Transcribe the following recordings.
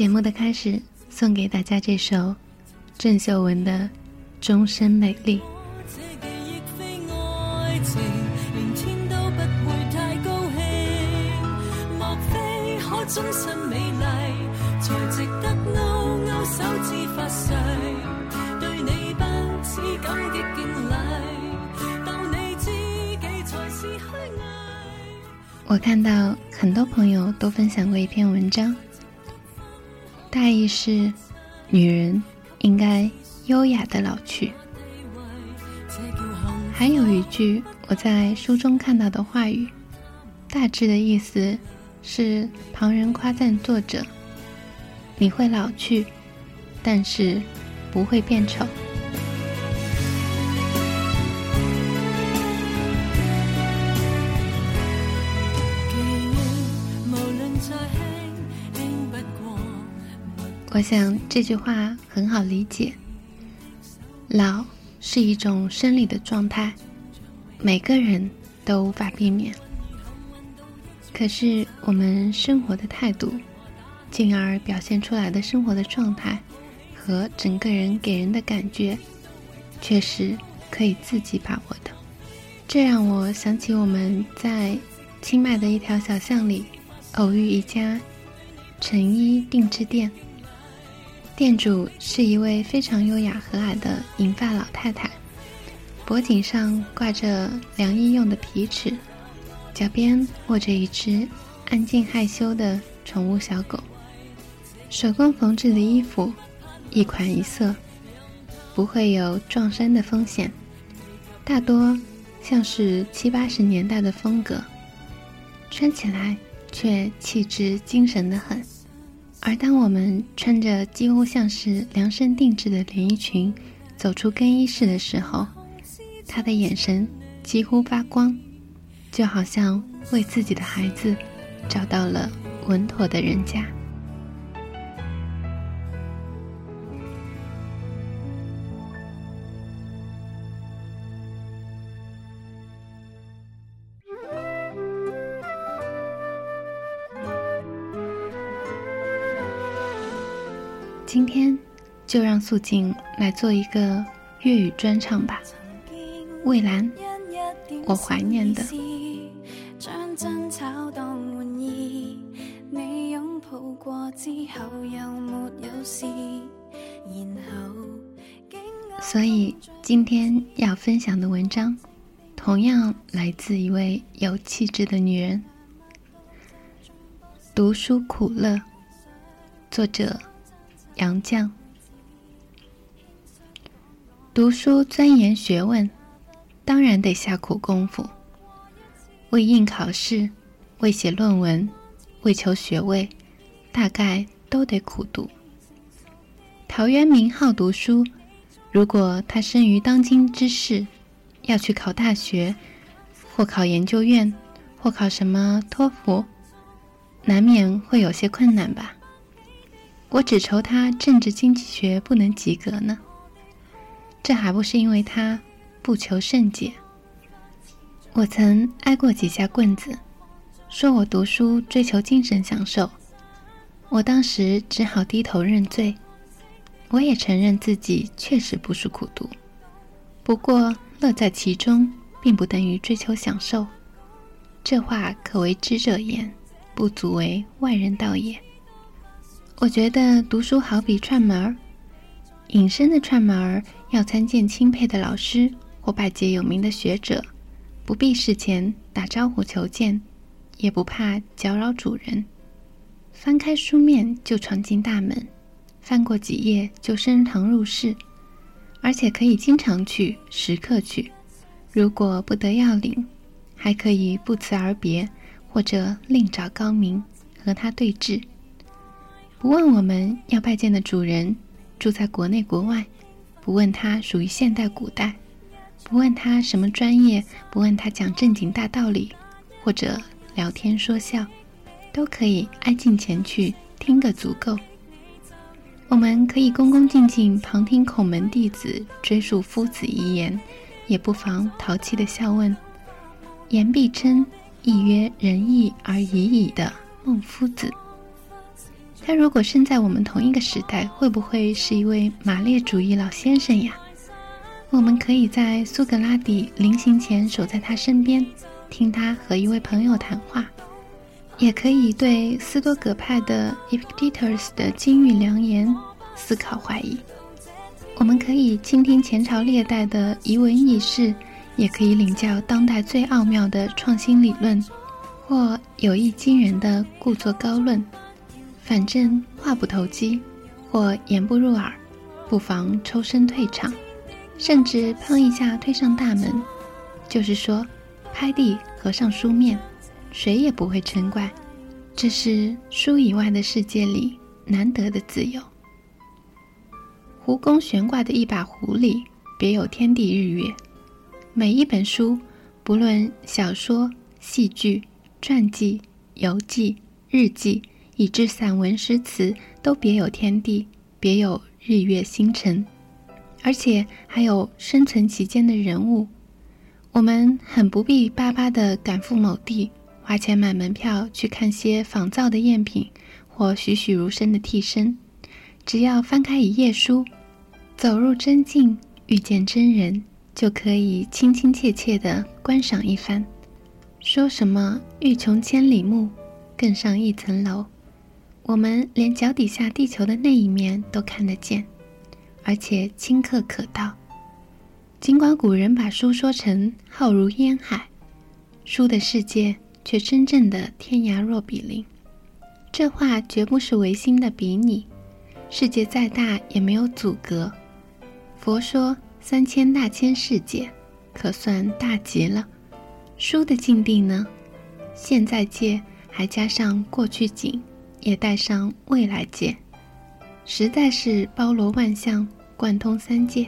节目的开始，送给大家这首郑秀文的《终身美丽》。我看到很多朋友都分享过一篇文章。大意是，女人应该优雅的老去。还有一句我在书中看到的话语，大致的意思是旁人夸赞作者：“你会老去，但是不会变丑。”我想这句话很好理解。老是一种生理的状态，每个人都无法避免。可是我们生活的态度，进而表现出来的生活的状态和整个人给人的感觉，却是可以自己把握的。这让我想起我们在清迈的一条小巷里，偶遇一家成衣定制店。店主是一位非常优雅和蔼的银发老太太，脖颈上挂着量衣用的皮尺，脚边握着一只安静害羞的宠物小狗。手工缝制的衣服，一款一色，不会有撞衫的风险。大多像是七八十年代的风格，穿起来却气质精神的很。而当我们穿着几乎像是量身定制的连衣裙，走出更衣室的时候，他的眼神几乎发光，就好像为自己的孩子找到了稳妥的人家。今天就让素静来做一个粤语专唱吧，《蔚蓝》，我怀念的。所以今天要分享的文章，同样来自一位有气质的女人，《读书苦乐》，作者。杨绛读书钻研学问，当然得下苦功夫。为应考试，为写论文，为求学位，大概都得苦读。陶渊明好读书，如果他生于当今之世，要去考大学，或考研究院，或考什么托福，难免会有些困难吧。我只愁他政治经济学不能及格呢，这还不是因为他不求甚解。我曾挨过几下棍子，说我读书追求精神享受，我当时只好低头认罪。我也承认自己确实不是苦读，不过乐在其中，并不等于追求享受。这话可为知者言，不足为外人道也。我觉得读书好比串门儿，隐身的串门儿，要参见钦佩的老师或拜见有名的学者，不必事前打招呼求见，也不怕搅扰主人。翻开书面就闯进大门，翻过几页就升堂入室，而且可以经常去，时刻去。如果不得要领，还可以不辞而别，或者另找高明和他对峙。不问我们要拜见的主人住在国内国外，不问他属于现代古代，不问他什么专业，不问他讲正经大道理，或者聊天说笑，都可以安静前去听个足够。我们可以恭恭敬敬旁听孔门弟子追溯夫子遗言，也不妨淘气的笑问：“言必称，亦曰仁义而已矣”的孟夫子。他如果生在我们同一个时代，会不会是一位马列主义老先生呀？我们可以在苏格拉底临行前守在他身边，听他和一位朋友谈话；也可以对斯多葛派的 Epictetus 的金玉良言思考怀疑。我们可以倾听前朝历代的遗闻逸事，也可以领教当代最奥妙的创新理论，或有意惊人的故作高论。反正话不投机，或言不入耳，不妨抽身退场，甚至砰一下推上大门。就是说，拍地合上书面，谁也不会嗔怪。这是书以外的世界里难得的自由。胡公悬挂的一把壶里，别有天地日月。每一本书，不论小说、戏剧、传记、游记、日记。以致散文、诗词都别有天地，别有日月星辰，而且还有生存其间的人物。我们很不必巴巴地赶赴某地，花钱买门票去看些仿造的赝品或栩栩如生的替身。只要翻开一页书，走入真境，遇见真人，就可以亲亲切切地观赏一番。说什么“欲穷千里目，更上一层楼”。我们连脚底下地球的那一面都看得见，而且顷刻可到。尽管古人把书说成浩如烟海，书的世界却真正的天涯若比邻。这话绝不是唯心的比拟，世界再大也没有阻隔。佛说三千大千世界，可算大极了。书的境地呢？现在界还加上过去景。也带上未来界，实在是包罗万象、贯通三界，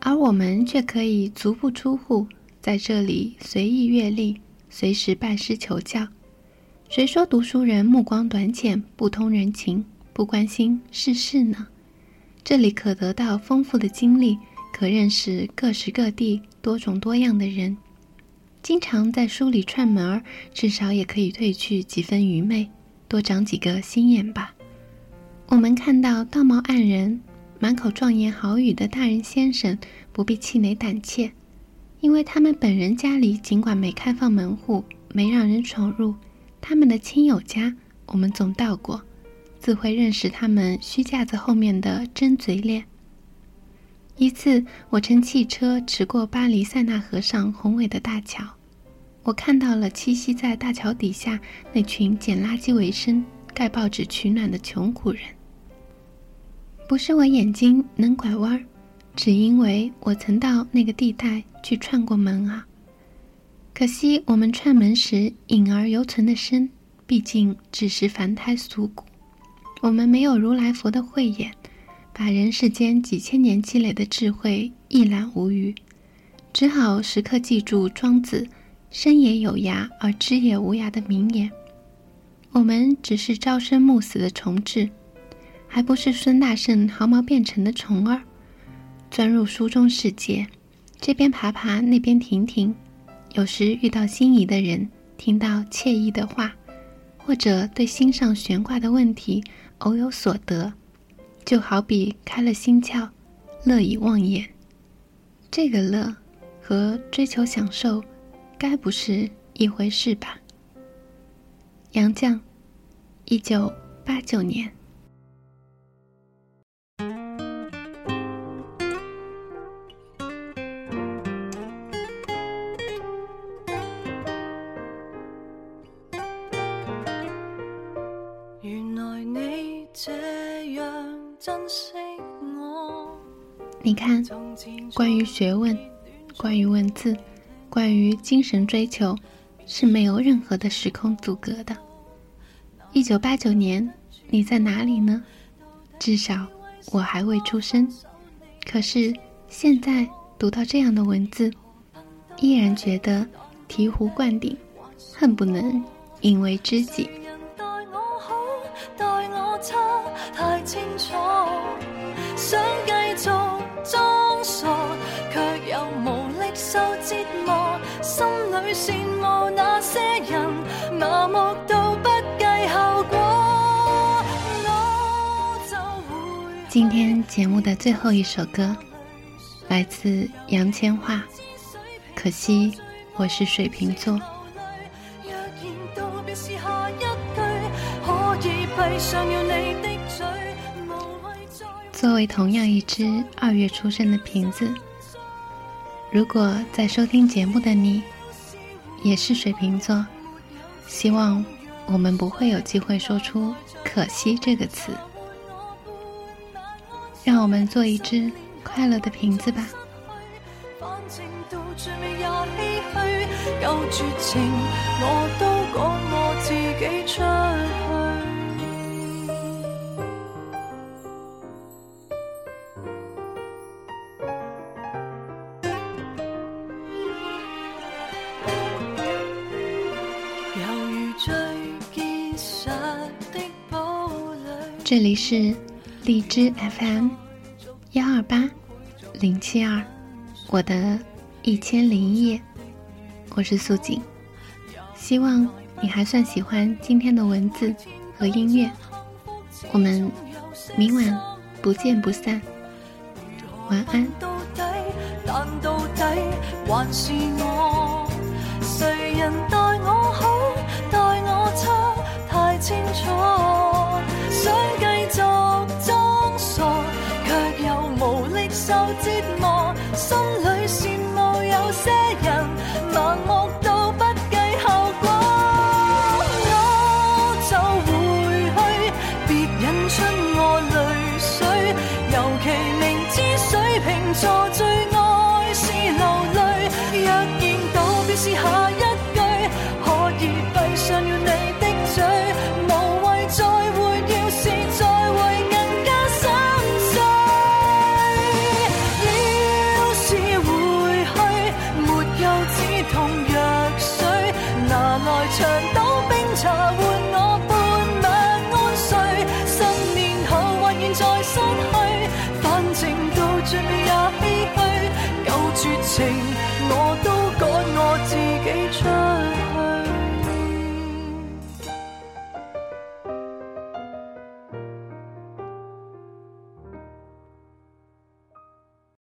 而我们却可以足不出户，在这里随意阅历，随时拜师求教。谁说读书人目光短浅、不通人情、不关心世事呢？这里可得到丰富的经历，可认识各式各地、多种多样的人，经常在书里串门儿，至少也可以褪去几分愚昧。多长几个心眼吧。我们看到道貌岸然、满口壮言豪语的大人先生，不必气馁胆怯，因为他们本人家里尽管没开放门户，没让人闯入，他们的亲友家我们总到过，自会认识他们虚架子后面的真嘴脸。一次，我乘汽车驰过巴黎塞纳河上宏伟的大桥。我看到了栖息在大桥底下那群捡垃圾为生、盖报纸取暖的穷苦人。不是我眼睛能拐弯儿，只因为我曾到那个地带去串过门啊。可惜我们串门时隐而犹存的身，毕竟只是凡胎俗骨。我们没有如来佛的慧眼，把人世间几千年积累的智慧一览无余，只好时刻记住庄子。“生也有涯，而知也无涯”的名言，我们只是朝生暮死的虫豸，还不是孙大圣毫毛变成的虫儿，钻入书中世界，这边爬爬，那边停停，有时遇到心仪的人，听到惬意的话，或者对心上悬挂的问题偶有所得，就好比开了心窍，乐以忘言。这个乐，和追求享受。该不是一回事吧？杨绛，一九八九年。原来你这样珍惜我。你看，关于学问，关于文字。关于精神追求，是没有任何的时空阻隔的。一九八九年，你在哪里呢？至少我还未出生。可是现在读到这样的文字，依然觉得醍醐灌顶，恨不能引为知己。目不今天节目的最后一首歌，来自杨千嬅。可惜我是水瓶座。作为同样一只二月出生的瓶子，如果在收听节目的你，也是水瓶座。希望我们不会有机会说出“可惜”这个词。让我们做一只快乐的瓶子吧。这里是荔枝 FM，幺二八零七二，我的一千零一夜，我是素锦，希望你还算喜欢今天的文字和音乐，我们明晚不见不散，晚安。错，最爱是流泪。若然道别是下一句，可以闭上了你的嘴，无谓再会，要是再会更加心碎。要是回去，没有止痛药水，拿来长岛冰茶。